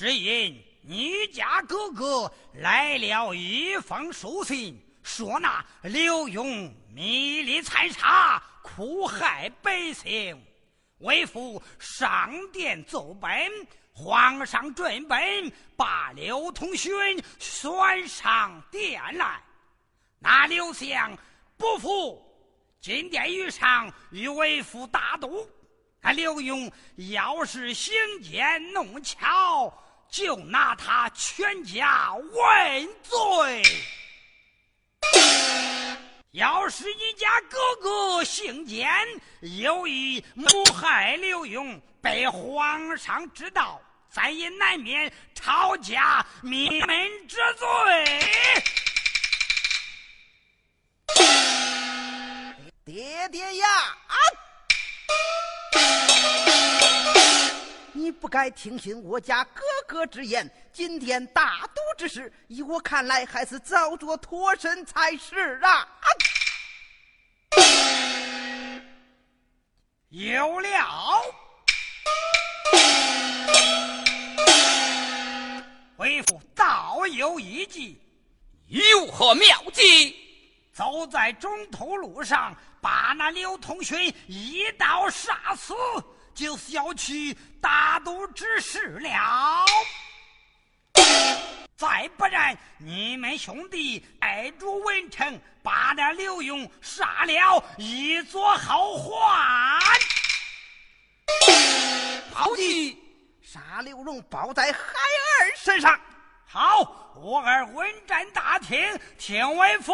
只因你家哥哥来了一封书信，说那刘墉迷离残杀，苦害百姓，为父上殿奏本，皇上准本，把刘通勋选上殿来。那刘相不服，进殿于上，与为父大赌。那刘墉要是行奸弄巧。就拿他全家问罪。要是你家哥哥姓奸，有意谋害刘墉，被皇上知道，咱也难免抄家灭门之罪。爹爹呀！你不该听信我家哥哥之言，今天大都之事，依我看来，还是早做脱身才是啊！有了，为父早有一计，有何妙计？走在中途路上，把那刘同勋一刀杀死。就是要去大都之事了，再不然，你们兄弟带住文成，把那刘勇杀了，以作后患。好的，杀刘荣包在孩儿身上。好，我儿稳站大厅，听为父。